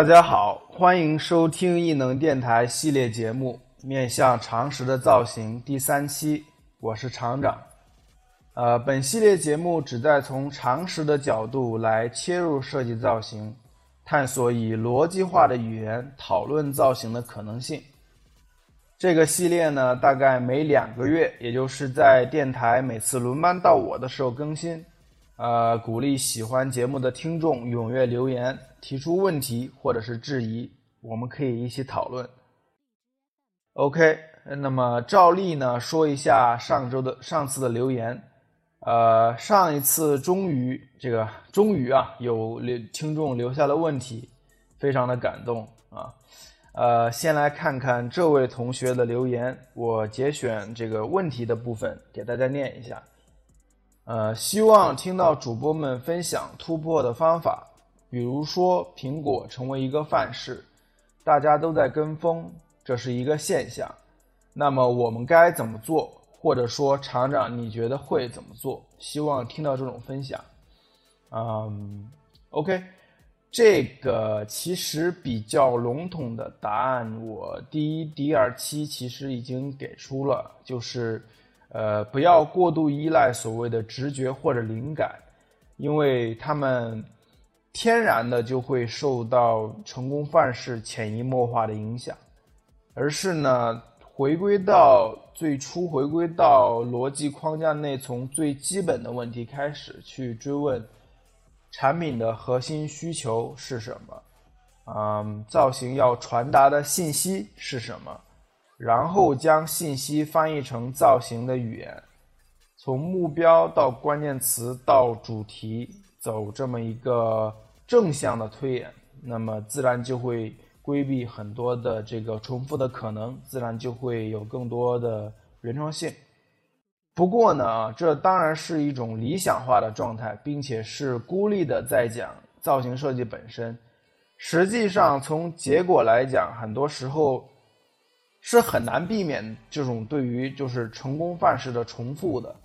大家好，欢迎收听异能电台系列节目《面向常识的造型》第三期，我是厂长。呃，本系列节目旨在从常识的角度来切入设计造型，探索以逻辑化的语言讨论造型的可能性。这个系列呢，大概每两个月，也就是在电台每次轮班到我的时候更新。呃，鼓励喜欢节目的听众踊跃留言，提出问题或者是质疑，我们可以一起讨论。OK，那么照例呢，说一下上周的上次的留言。呃，上一次终于这个终于啊，有留听众留下了问题，非常的感动啊。呃，先来看看这位同学的留言，我节选这个问题的部分给大家念一下。呃，希望听到主播们分享突破的方法，比如说苹果成为一个范式，大家都在跟风，这是一个现象。那么我们该怎么做？或者说厂长你觉得会怎么做？希望听到这种分享。嗯，OK，这个其实比较笼统的答案，我第一、第二期其实已经给出了，就是。呃，不要过度依赖所谓的直觉或者灵感，因为他们天然的就会受到成功范式潜移默化的影响，而是呢，回归到最初，回归到逻辑框架内，从最基本的问题开始去追问产品的核心需求是什么，嗯，造型要传达的信息是什么。然后将信息翻译成造型的语言，从目标到关键词到主题，走这么一个正向的推演，那么自然就会规避很多的这个重复的可能，自然就会有更多的原创性。不过呢，这当然是一种理想化的状态，并且是孤立的在讲造型设计本身。实际上，从结果来讲，很多时候。是很难避免这种对于就是成功范式的重复的，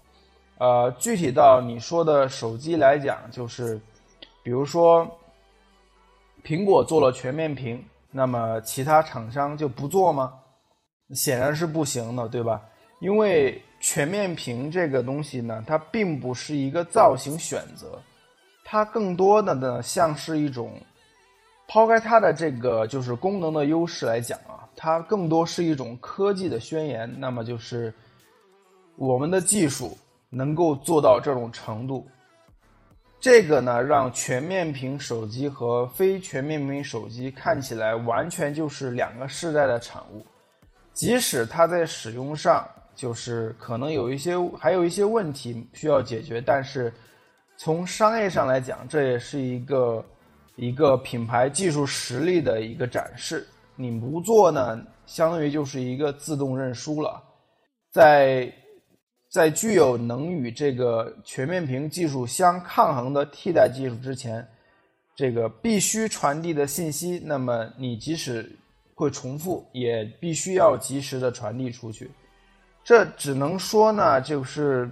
呃，具体到你说的手机来讲，就是，比如说，苹果做了全面屏，那么其他厂商就不做吗？显然是不行的，对吧？因为全面屏这个东西呢，它并不是一个造型选择，它更多的呢像是一种，抛开它的这个就是功能的优势来讲啊。它更多是一种科技的宣言，那么就是我们的技术能够做到这种程度。这个呢，让全面屏手机和非全面屏手机看起来完全就是两个世代的产物。即使它在使用上就是可能有一些还有一些问题需要解决，但是从商业上来讲，这也是一个一个品牌技术实力的一个展示。你不做呢，相当于就是一个自动认输了。在在具有能与这个全面屏技术相抗衡的替代技术之前，这个必须传递的信息，那么你即使会重复，也必须要及时的传递出去。这只能说呢，就是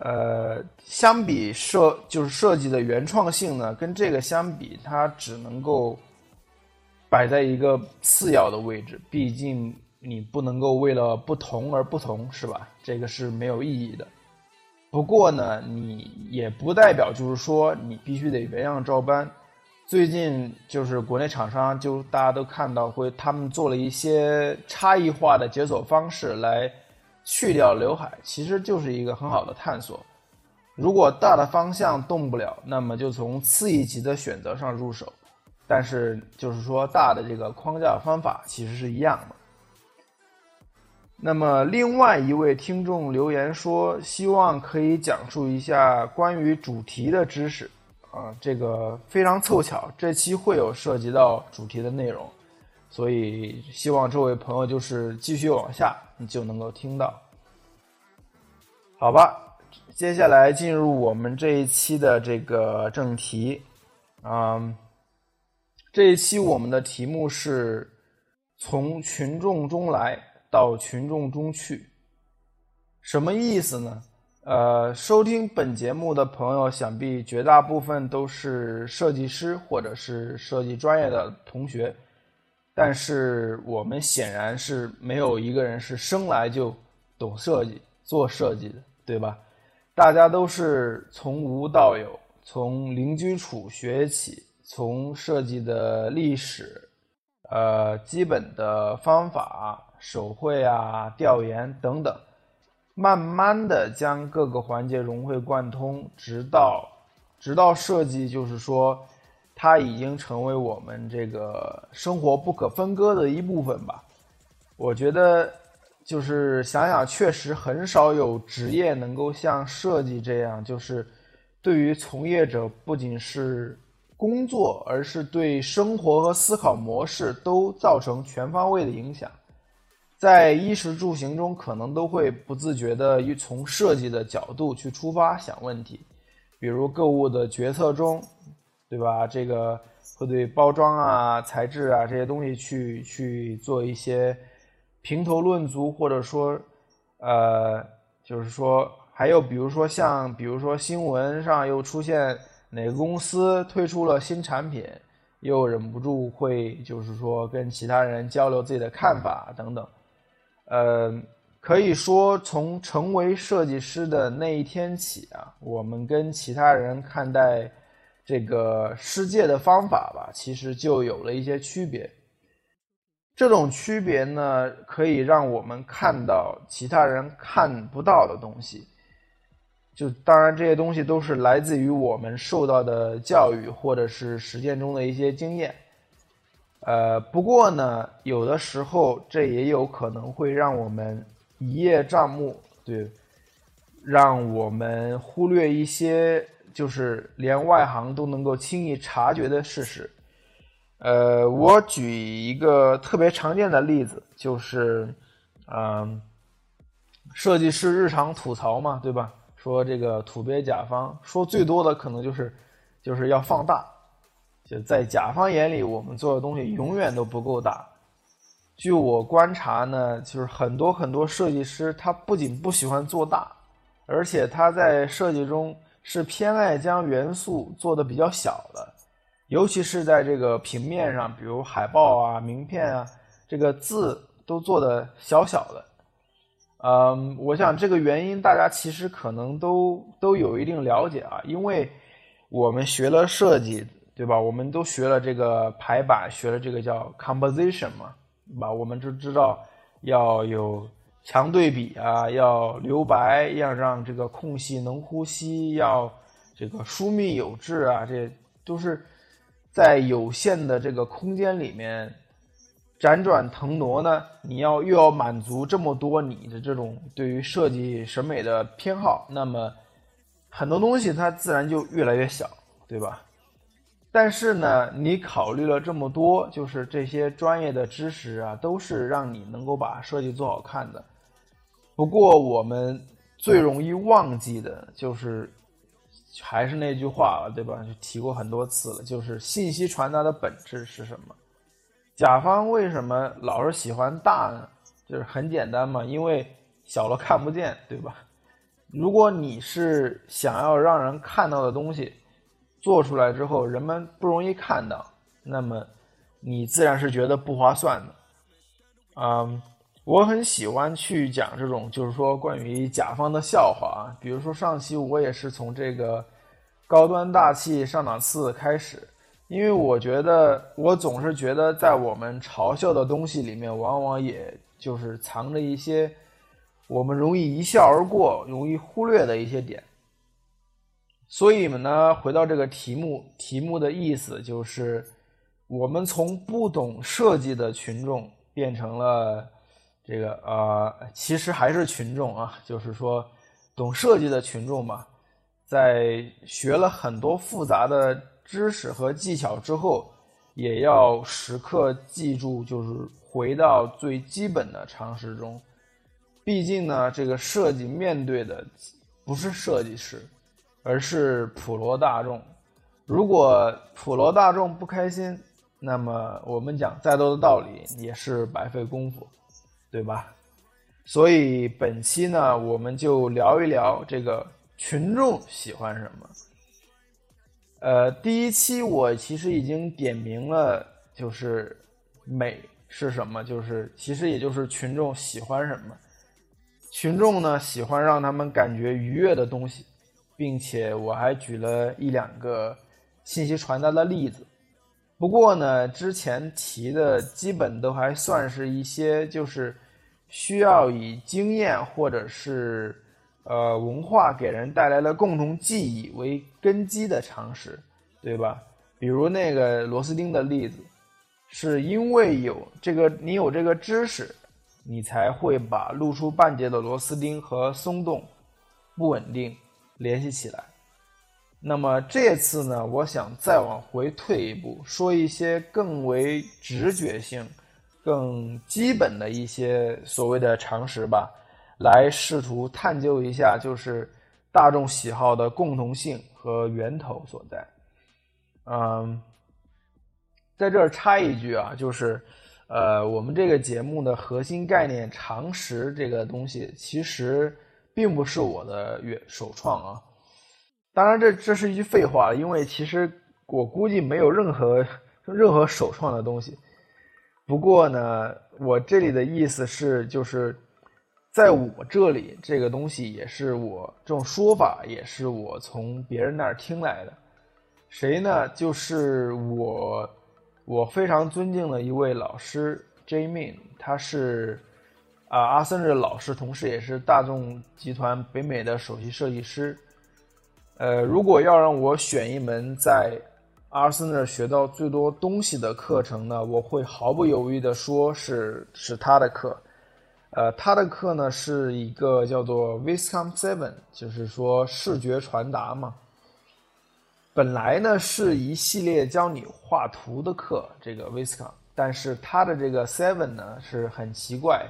呃，相比设就是设计的原创性呢，跟这个相比，它只能够。摆在一个次要的位置，毕竟你不能够为了不同而不同，是吧？这个是没有意义的。不过呢，你也不代表就是说你必须得原样照搬。最近就是国内厂商就大家都看到会，他们做了一些差异化的解锁方式来去掉刘海，其实就是一个很好的探索。如果大的方向动不了，那么就从次一级的选择上入手。但是，就是说，大的这个框架方法其实是一样的。那么，另外一位听众留言说，希望可以讲述一下关于主题的知识。啊，这个非常凑巧，这期会有涉及到主题的内容，所以希望这位朋友就是继续往下，你就能够听到。好吧，接下来进入我们这一期的这个正题，嗯。这一期我们的题目是从群众中来到群众中去，什么意思呢？呃，收听本节目的朋友，想必绝大部分都是设计师或者是设计专业的同学，但是我们显然是没有一个人是生来就懂设计、做设计的，对吧？大家都是从无到有，从零基础学起，从设计的历史、呃基本的方法、手绘啊、调研等等。慢慢的将各个环节融会贯通，直到直到设计，就是说，它已经成为我们这个生活不可分割的一部分吧。我觉得，就是想想，确实很少有职业能够像设计这样，就是对于从业者不仅是工作，而是对生活和思考模式都造成全方位的影响。在衣食住行中，可能都会不自觉的从设计的角度去出发想问题，比如购物的决策中，对吧？这个会对包装啊、材质啊这些东西去去做一些评头论足，或者说，呃，就是说，还有比如说像，比如说新闻上又出现哪个公司推出了新产品，又忍不住会就是说跟其他人交流自己的看法等等。呃，可以说从成为设计师的那一天起啊，我们跟其他人看待这个世界的方法吧，其实就有了一些区别。这种区别呢，可以让我们看到其他人看不到的东西。就当然这些东西都是来自于我们受到的教育或者是实践中的一些经验。呃，不过呢，有的时候这也有可能会让我们一叶障目，对，让我们忽略一些就是连外行都能够轻易察觉的事实。呃，我举一个特别常见的例子，就是，嗯，设计师日常吐槽嘛，对吧？说这个土鳖甲方，说最多的可能就是，就是要放大。就在甲方眼里，我们做的东西永远都不够大。据我观察呢，就是很多很多设计师，他不仅不喜欢做大，而且他在设计中是偏爱将元素做的比较小的，尤其是在这个平面上，比如海报啊、名片啊，这个字都做的小小的。嗯，我想这个原因大家其实可能都都有一定了解啊，因为我们学了设计。对吧？我们都学了这个排版，学了这个叫 composition 嘛，对吧？我们就知道要有强对比啊，要留白，要让这个空隙能呼吸，要这个疏密有致啊，这都是在有限的这个空间里面辗转腾挪呢。你要又要满足这么多你的这种对于设计审美的偏好，那么很多东西它自然就越来越小，对吧？但是呢，你考虑了这么多，就是这些专业的知识啊，都是让你能够把设计做好看的。不过我们最容易忘记的就是，还是那句话了，对吧？就提过很多次了，就是信息传达的本质是什么？甲方为什么老是喜欢大呢？就是很简单嘛，因为小了看不见，对吧？如果你是想要让人看到的东西。做出来之后，人们不容易看到，那么你自然是觉得不划算的。嗯，我很喜欢去讲这种，就是说关于甲方的笑话啊。比如说上期我也是从这个高端大气上档次开始，因为我觉得我总是觉得在我们嘲笑的东西里面，往往也就是藏着一些我们容易一笑而过、容易忽略的一些点。所以呢，回到这个题目，题目的意思就是，我们从不懂设计的群众变成了这个呃，其实还是群众啊，就是说懂设计的群众嘛，在学了很多复杂的知识和技巧之后，也要时刻记住，就是回到最基本的常识中。毕竟呢，这个设计面对的不是设计师。而是普罗大众，如果普罗大众不开心，那么我们讲再多的道理也是白费功夫，对吧？所以本期呢，我们就聊一聊这个群众喜欢什么。呃，第一期我其实已经点明了，就是美是什么，就是其实也就是群众喜欢什么。群众呢喜欢让他们感觉愉悦的东西，并且我还举了一两个信息传达的例子。不过呢，之前提的基本都还算是一些就是。需要以经验或者是呃文化给人带来的共同记忆为根基的常识，对吧？比如那个螺丝钉的例子，是因为有这个你有这个知识，你才会把露出半截的螺丝钉和松动、不稳定联系起来。那么这次呢，我想再往回退一步，说一些更为直觉性。更基本的一些所谓的常识吧，来试图探究一下，就是大众喜好的共同性和源头所在。嗯，在这儿插一句啊，就是，呃，我们这个节目的核心概念常识这个东西，其实并不是我的原首创啊。当然，这这是一句废话，因为其实我估计没有任何任何首创的东西。不过呢，我这里的意思是，就是在我这里，这个东西也是我这种说法，也是我从别人那儿听来的。谁呢？就是我，我非常尊敬的一位老师 j a m i n 他是啊阿森的老师，同时也是大众集团北美的首席设计师。呃，如果要让我选一门在阿森那学到最多东西的课程呢，我会毫不犹豫的说是是他的课，呃，他的课呢是一个叫做 Viscom Seven，就是说视觉传达嘛。本来呢是一系列教你画图的课，这个 Viscom，但是他的这个 Seven 呢是很奇怪，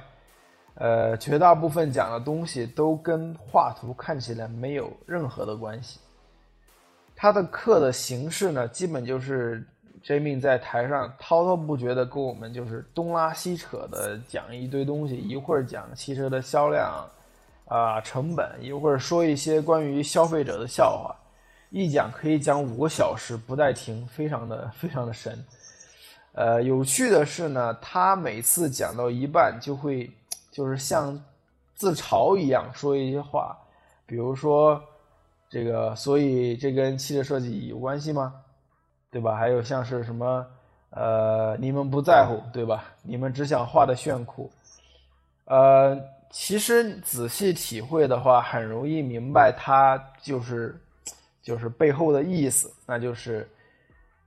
呃，绝大部分讲的东西都跟画图看起来没有任何的关系。他的课的形式呢，基本就是 J 命在台上滔滔不绝的跟我们就是东拉西扯的讲一堆东西，一会儿讲汽车的销量啊成本，一会儿说一些关于消费者的笑话，一讲可以讲五个小时不带停，非常的非常的神。呃，有趣的是呢，他每次讲到一半就会就是像自嘲一样说一些话，比如说。这个，所以这跟汽车设计有关系吗？对吧？还有像是什么，呃，你们不在乎，对吧？你们只想画的炫酷。呃，其实仔细体会的话，很容易明白它就是就是背后的意思，那就是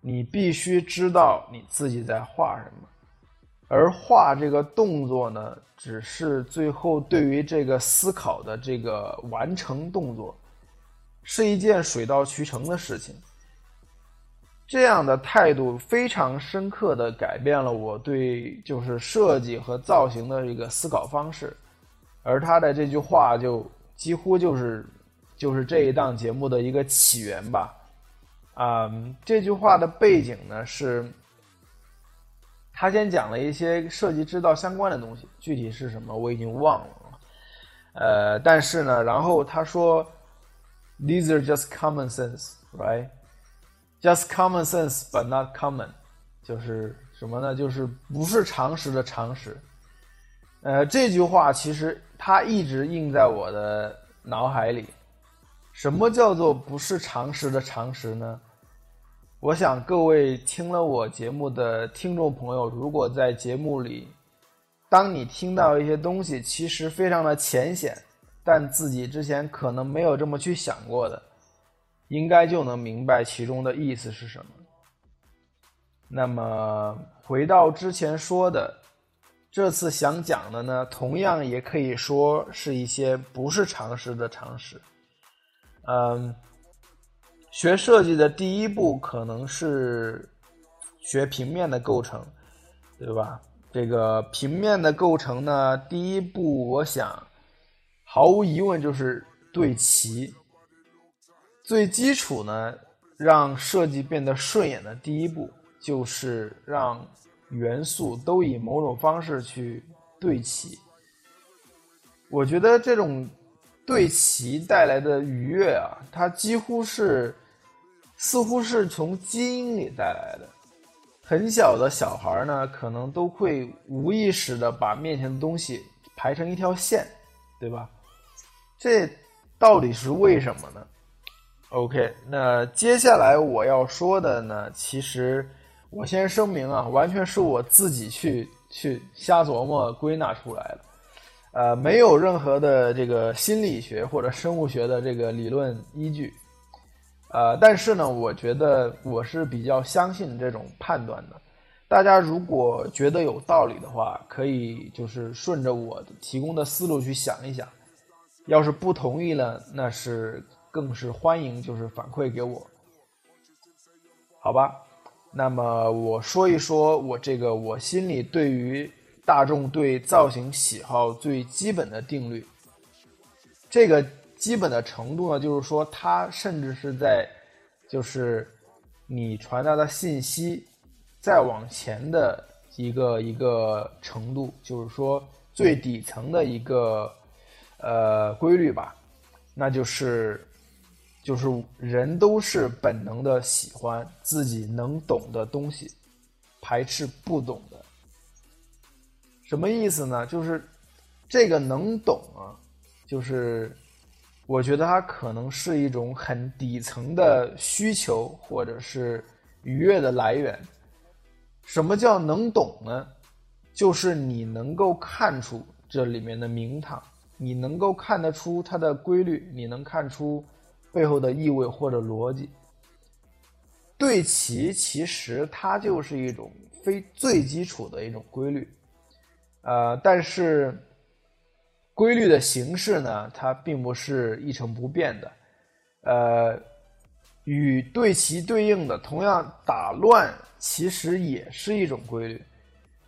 你必须知道你自己在画什么，而画这个动作呢，只是最后对于这个思考的这个完成动作。是一件水到渠成的事情。这样的态度非常深刻的改变了我对就是设计和造型的一个思考方式，而他的这句话就几乎就是就是这一档节目的一个起源吧。啊，这句话的背景呢是，他先讲了一些设计之道相关的东西，具体是什么我已经忘了。呃，但是呢，然后他说。These are just common sense, right? Just common sense, but not common. 就是什么呢？就是不是常识的常识。呃，这句话其实它一直印在我的脑海里。什么叫做不是常识的常识呢？我想各位听了我节目的听众朋友，如果在节目里，当你听到一些东西，其实非常的浅显。但自己之前可能没有这么去想过的，应该就能明白其中的意思是什么。那么回到之前说的，这次想讲的呢，同样也可以说是一些不是常识的常识。嗯，学设计的第一步可能是学平面的构成，对吧？这个平面的构成呢，第一步我想。毫无疑问，就是对齐。最基础呢，让设计变得顺眼的第一步，就是让元素都以某种方式去对齐。我觉得这种对齐带来的愉悦啊，它几乎是似乎是从基因里带来的。很小的小孩呢，可能都会无意识的把面前的东西排成一条线，对吧？这到底是为什么呢？OK，那接下来我要说的呢，其实我先声明啊，完全是我自己去去瞎琢磨归纳出来的，呃，没有任何的这个心理学或者生物学的这个理论依据。呃，但是呢，我觉得我是比较相信这种判断的。大家如果觉得有道理的话，可以就是顺着我提供的思路去想一想。要是不同意了，那是更是欢迎，就是反馈给我，好吧？那么我说一说我这个我心里对于大众对造型喜好最基本的定律，这个。基本的程度呢，就是说，它甚至是在，就是你传达的信息再往前的一个一个程度，就是说最底层的一个呃规律吧，那就是就是人都是本能的喜欢自己能懂的东西，排斥不懂的。什么意思呢？就是这个能懂啊，就是。我觉得它可能是一种很底层的需求，或者是愉悦的来源。什么叫能懂呢？就是你能够看出这里面的名堂，你能够看得出它的规律，你能看出背后的意味或者逻辑。对齐其实它就是一种非最基础的一种规律，呃，但是。规律的形式呢，它并不是一成不变的，呃，与对齐对应的同样打乱，其实也是一种规律。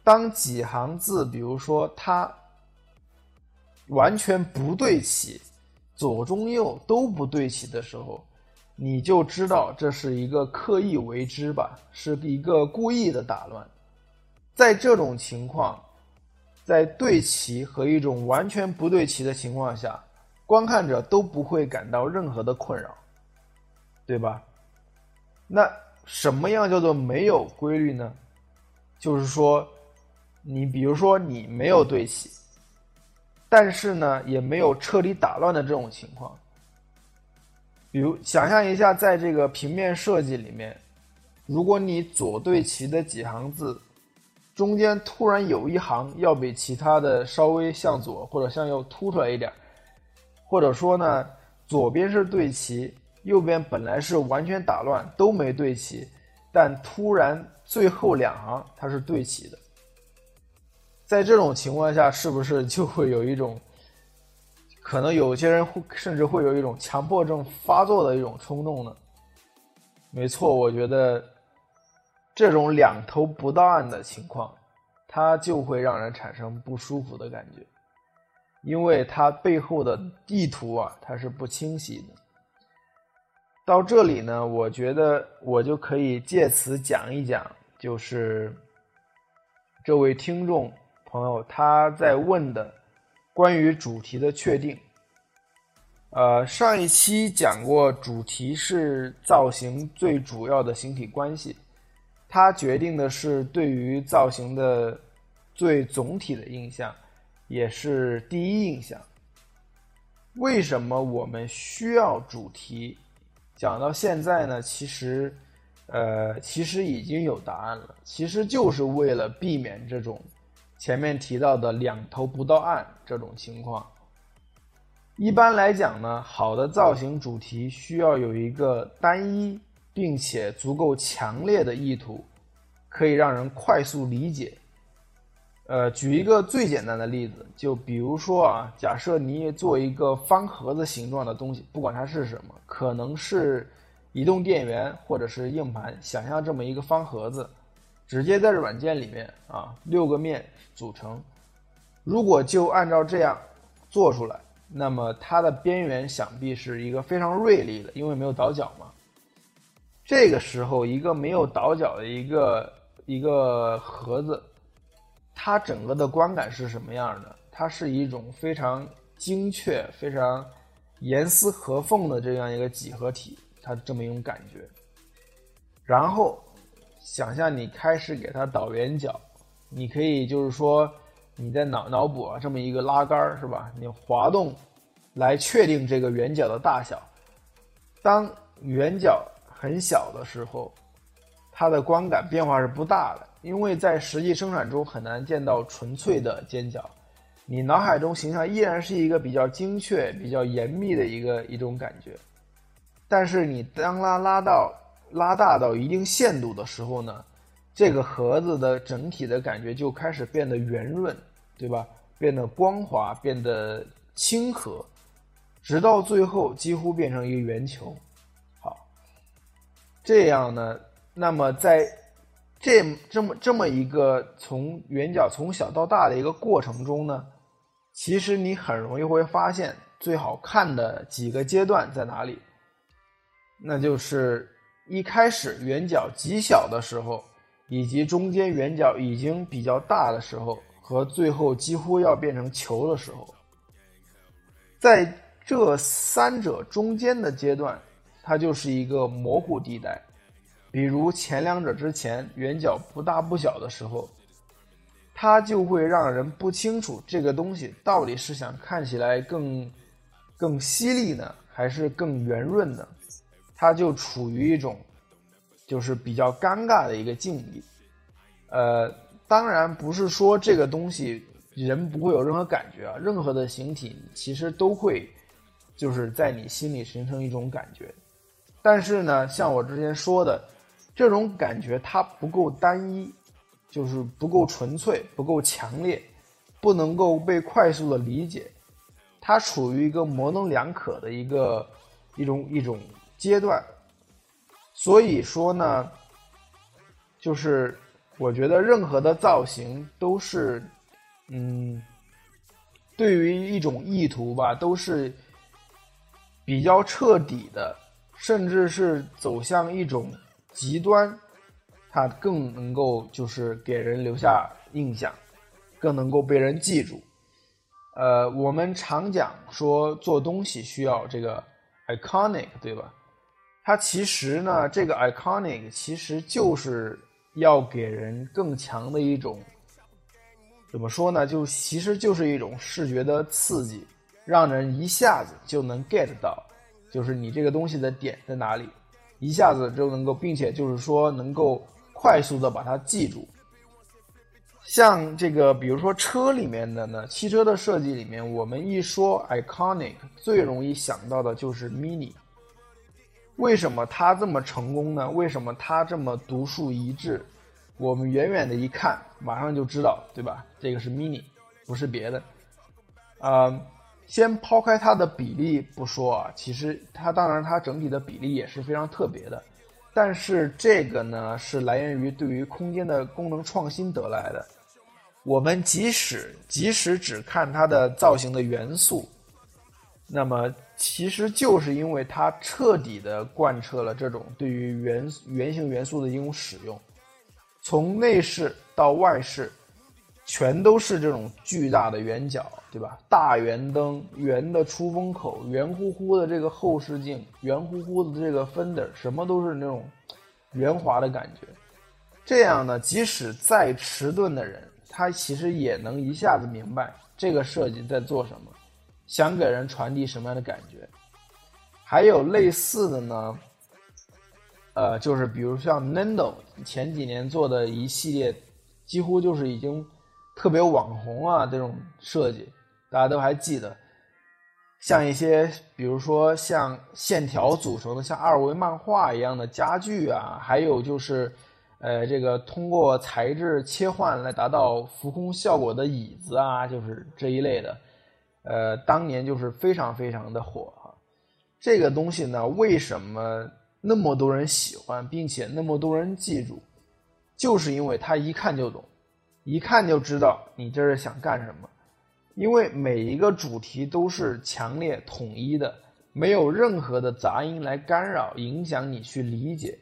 当几行字，比如说它完全不对齐，左中右都不对齐的时候，你就知道这是一个刻意为之吧，是一个故意的打乱。在这种情况。在对齐和一种完全不对齐的情况下，观看者都不会感到任何的困扰，对吧？那什么样叫做没有规律呢？就是说，你比如说你没有对齐，但是呢也没有彻底打乱的这种情况。比如想象一下，在这个平面设计里面，如果你左对齐的几行字。中间突然有一行要比其他的稍微向左或者向右凸出来一点，或者说呢，左边是对齐，右边本来是完全打乱都没对齐，但突然最后两行它是对齐的。在这种情况下，是不是就会有一种，可能有些人会甚至会有一种强迫症发作的一种冲动呢？没错，我觉得。这种两头不到岸的情况，它就会让人产生不舒服的感觉，因为它背后的意图啊，它是不清晰的。到这里呢，我觉得我就可以借此讲一讲，就是这位听众朋友他在问的关于主题的确定。呃，上一期讲过，主题是造型最主要的形体关系。它决定的是对于造型的最总体的印象，也是第一印象。为什么我们需要主题？讲到现在呢，其实，呃，其实已经有答案了。其实就是为了避免这种前面提到的两头不到岸这种情况。一般来讲呢，好的造型主题需要有一个单一。并且足够强烈的意图，可以让人快速理解。呃，举一个最简单的例子，就比如说啊，假设你做一个方盒子形状的东西，不管它是什么，可能是移动电源或者是硬盘，想象这么一个方盒子，直接在软件里面啊，六个面组成。如果就按照这样做出来，那么它的边缘想必是一个非常锐利的，因为没有倒角嘛。这个时候，一个没有倒角的一个一个盒子，它整个的观感是什么样的？它是一种非常精确、非常严丝合缝的这样一个几何体，它这么一种感觉。然后想象你开始给它倒圆角，你可以就是说你在脑脑补啊这么一个拉杆是吧？你滑动来确定这个圆角的大小。当圆角很小的时候，它的光感变化是不大的，因为在实际生产中很难见到纯粹的尖角。你脑海中形象依然是一个比较精确、比较严密的一个一种感觉，但是你当拉拉到拉大到一定限度的时候呢，这个盒子的整体的感觉就开始变得圆润，对吧？变得光滑，变得亲和，直到最后几乎变成一个圆球。这样呢，那么在这这么这么一个从圆角从小到大的一个过程中呢。其实你很容易会发现，最好看的几个阶段在哪里？那就是一开始圆角极小的时候，以及中间圆角已经比较大的时候，和最后几乎要变成球的时候。在这三者中间的阶段，它就是一个模糊地带。比如前两者之前，圆角不大不小的时候。它就会让人不清楚这个东西到底是想看起来更更犀利呢，还是更圆润呢？它就处于一种就是比较尴尬的一个境地。呃，当然不是说这个东西人不会有任何感觉啊，任何的形体其实都会就是在你心里形成一种感觉。但是呢，像我之前说的，这种感觉它不够单一。就是不够纯粹，不够强烈，不能够被快速的理解，它处于一个模棱两可的一个一种一种阶段。所以说呢，就是我觉得任何的造型都是，嗯，对于一种意图吧，都是比较彻底的，甚至是走向一种极端。它更能够就是给人留下印象，更能够被人记住。呃，我们常讲说做东西需要这个 iconic，对吧？它其实呢，这个 iconic 其实就是要给人更强的一种，怎么说呢？就其实就是一种视觉的刺激，让人一下子就能 get 到，就是你这个东西的点在哪里，一下子就能够，并且就是说能够。快速的把它记住，像这个，比如说车里面的呢，汽车的设计里面，我们一说 iconic，最容易想到的就是 mini。为什么它这么成功呢？为什么它这么独树一帜？我们远远的一看，马上就知道，对吧？这个是 mini，不是别的。啊，先抛开它的比例不说啊，其实它当然它整体的比例也是非常特别的。但是这个呢，是来源于对于空间的功能创新得来的。我们即使即使只看它的造型的元素，那么其实就是因为它彻底的贯彻了这种对于圆圆形元素的一种使用，从内饰到外饰。全都是这种巨大的圆角，对吧？大圆灯、圆的出风口、圆乎乎的这个后视镜、圆乎乎的这个 fender，什么都是那种圆滑的感觉。这样呢，即使再迟钝的人，他其实也能一下子明白这个设计在做什么，想给人传递什么样的感觉。还有类似的呢，呃，就是比如像 Nendo 前几年做的一系列，几乎就是已经。特别网红啊，这种设计大家都还记得，像一些比如说像线条组成的像二维漫画一样的家具啊，还有就是，呃，这个通过材质切换来达到浮空效果的椅子啊，就是这一类的，呃，当年就是非常非常的火哈。这个东西呢，为什么那么多人喜欢，并且那么多人记住，就是因为它一看就懂。一看就知道你这是想干什么，因为每一个主题都是强烈统一的，没有任何的杂音来干扰、影响你去理解。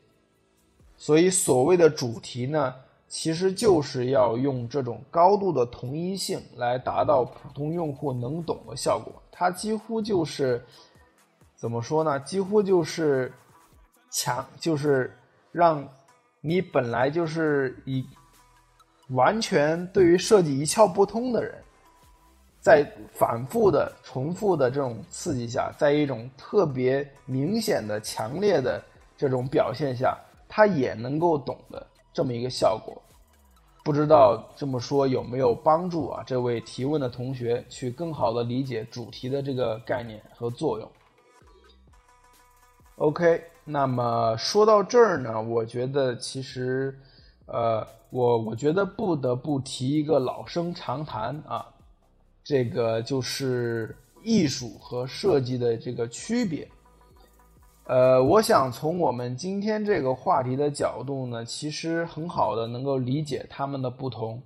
所以所谓的主题呢，其实就是要用这种高度的统一性来达到普通用户能懂的效果。它几乎就是怎么说呢？几乎就是强，就是让你本来就是以完全对于设计一窍不通的人，在反复的、重复的这种刺激下，在一种特别明显的、强烈的这种表现下，他也能够懂的这么一个效果。不知道这么说有没有帮助啊？这位提问的同学去更好的理解主题的这个概念和作用。OK，那么说到这儿呢，我觉得其实，呃，我我觉得不得不提一个老生常谈啊，这个就是艺术和设计的这个区别。呃，我想从我们今天这个话题的角度呢，其实很好的能够理解他们的不同。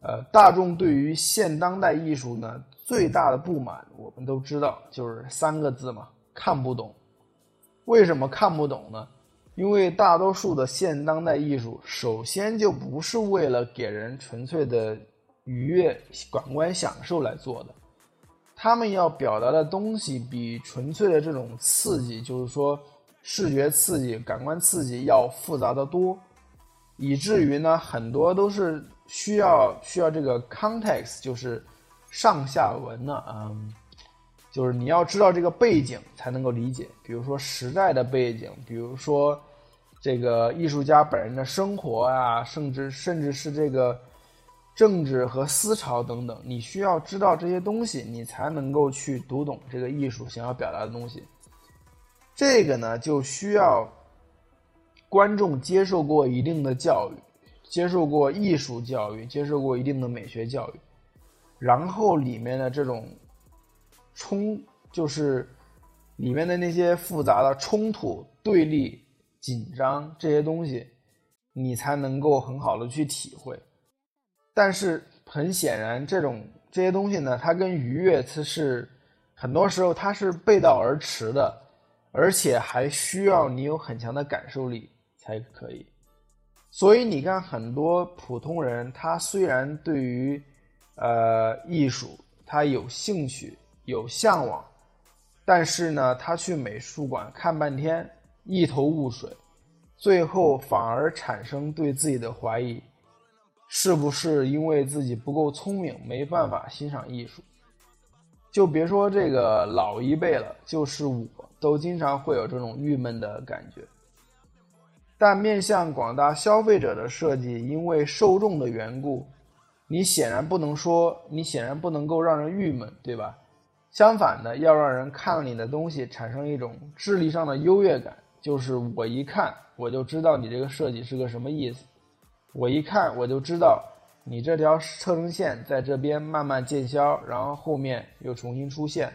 呃，大众对于现当代艺术呢最大的不满，我们都知道就是三个字嘛，看不懂。为什么看不懂呢？因为大多数的现当代艺术，首先就不是为了给人纯粹的愉悦感官享受来做的。他们要表达的东西比纯粹的这种刺激，就是说视觉刺激、感官刺激要复杂的多，以至于呢，很多都是需要需要这个 context，就是上下文呢，嗯，就是你要知道这个背景才能够理解，比如说时代的背景，比如说这个艺术家本人的生活啊，甚至甚至是这个。政治和思潮等等，你需要知道这些东西，你才能够去读懂这个艺术想要表达的东西。这个呢，就需要观众接受过一定的教育，接受过艺术教育，接受过一定的美学教育，然后里面的这种冲，就是里面的那些复杂的冲突、对立、紧张这些东西，你才能够很好的去体会。但是很显然，这种这些东西呢，它跟愉悦它是很多时候它是背道而驰的，而且还需要你有很强的感受力才可以。所以你看，很多普通人他虽然对于呃艺术他有兴趣有向往，但是呢，他去美术馆看半天一头雾水，最后反而产生对自己的怀疑。是不是因为自己不够聪明，没办法欣赏艺术？就别说这个老一辈了，就是我都经常会有这种郁闷的感觉。但面向广大消费者的设计，因为受众的缘故，你显然不能说，你显然不能够让人郁闷，对吧？相反的，要让人看了你的东西产生一种智力上的优越感，就是我一看我就知道你这个设计是个什么意思。我一看我就知道，你这条车程线在这边慢慢渐消，然后后面又重新出现。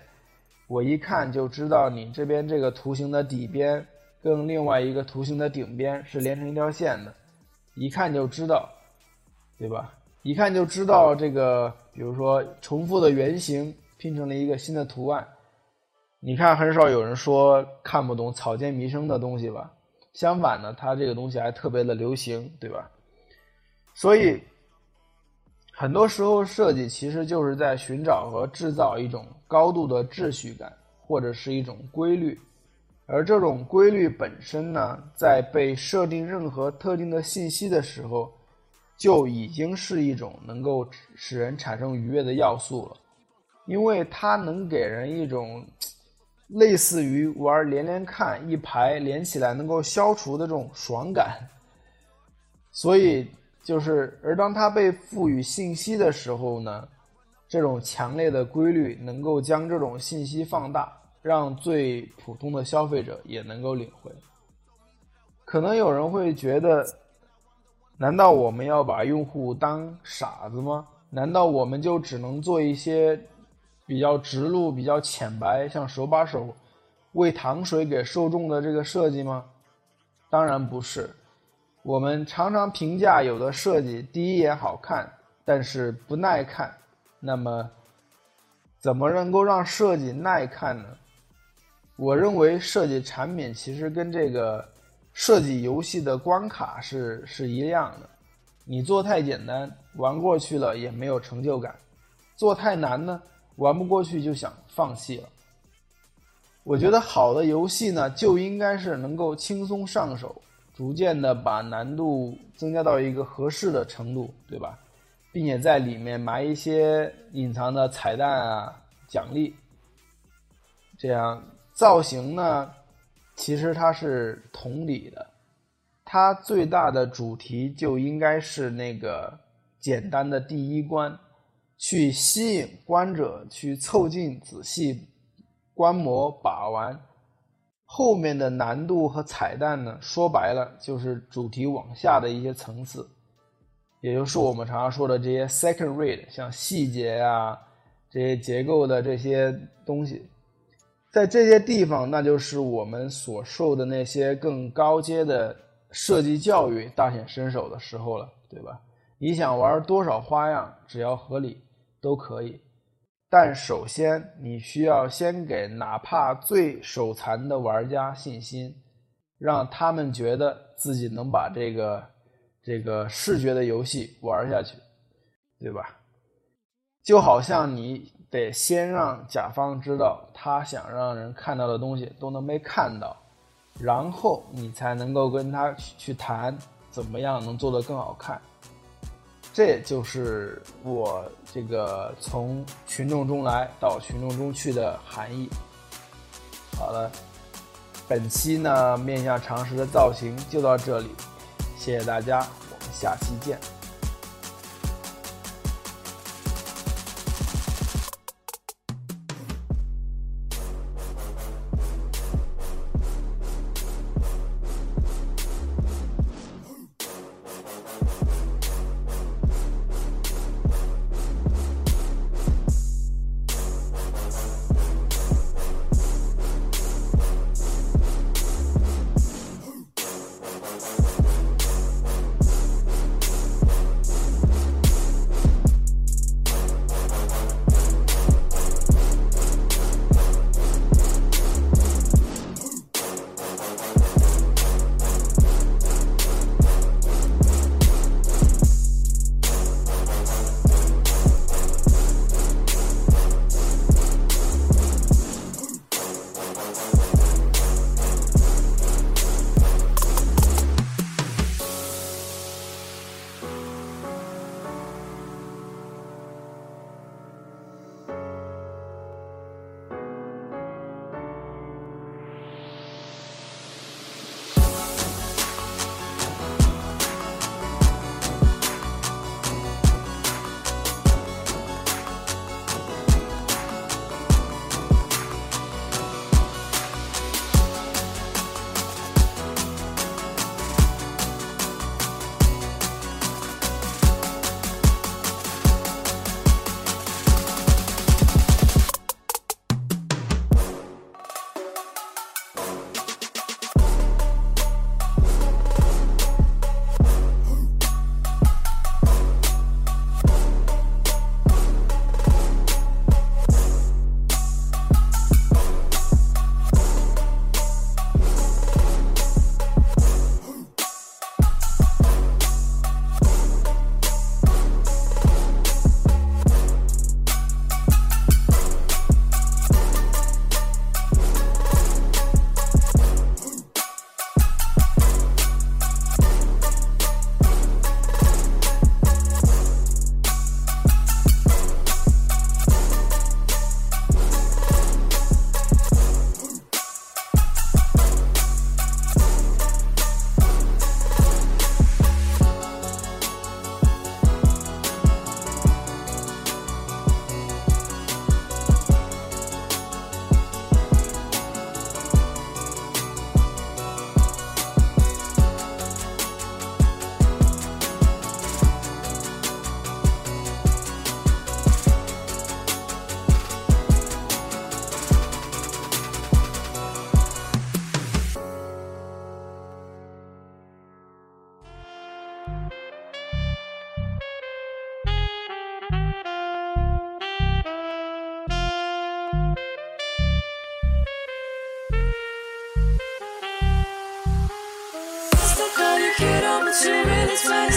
我一看就知道你这边这个图形的底边跟另外一个图形的顶边是连成一条线的，一看就知道，对吧？一看就知道这个，比如说重复的圆形拼成了一个新的图案。你看，很少有人说看不懂草间弥生的东西吧？相反呢，它这个东西还特别的流行，对吧？所以，很多时候设计其实就是在寻找和制造一种高度的秩序感，或者是一种规律。而这种规律本身呢，在被设定任何特定的信息的时候，就已经是一种能够使人产生愉悦的要素了，因为它能给人一种类似于玩连连看一排连起来能够消除的这种爽感，所以。就是，而当它被赋予信息的时候呢，这种强烈的规律能够将这种信息放大，让最普通的消费者也能够领会。可能有人会觉得，难道我们要把用户当傻子吗？难道我们就只能做一些比较直路、比较浅白，像手把手喂糖水给受众的这个设计吗？当然不是。我们常常评价有的设计第一眼好看，但是不耐看。那么，怎么能够让设计耐看呢？我认为设计产品其实跟这个设计游戏的关卡是是一样的。你做太简单，玩过去了也没有成就感；做太难呢，玩不过去就想放弃了。我觉得好的游戏呢，就应该是能够轻松上手，逐渐的把难度增加到一个合适的程度，对吧？并且在里面埋一些隐藏的彩蛋啊、奖励。这样造型呢，其实它是同理的，它最大的主题就应该是那个简单的第一关，去吸引观者去凑近仔细。观摩把玩，后面的难度和彩蛋呢？说白了就是主题往下的一些层次，也就是我们常常说的这些 second rate，像细节啊这些结构的这些东西，在这些地方，那就是我们所受的那些更高阶的设计教育大显身手的时候了，对吧？你想玩多少花样，只要合理都可以。但首先，你需要先给哪怕最手残的玩家信心，让他们觉得自己能把这个这个视觉的游戏玩下去，对吧？就好像你得先让甲方知道他想让人看到的东西都能被看到，然后你才能够跟他去谈怎么样能做得更好看。这就是我这个从群众中来到群众中去的含义。好了，本期呢面向常识的造型就到这里，谢谢大家，我们下期见。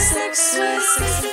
Six with six,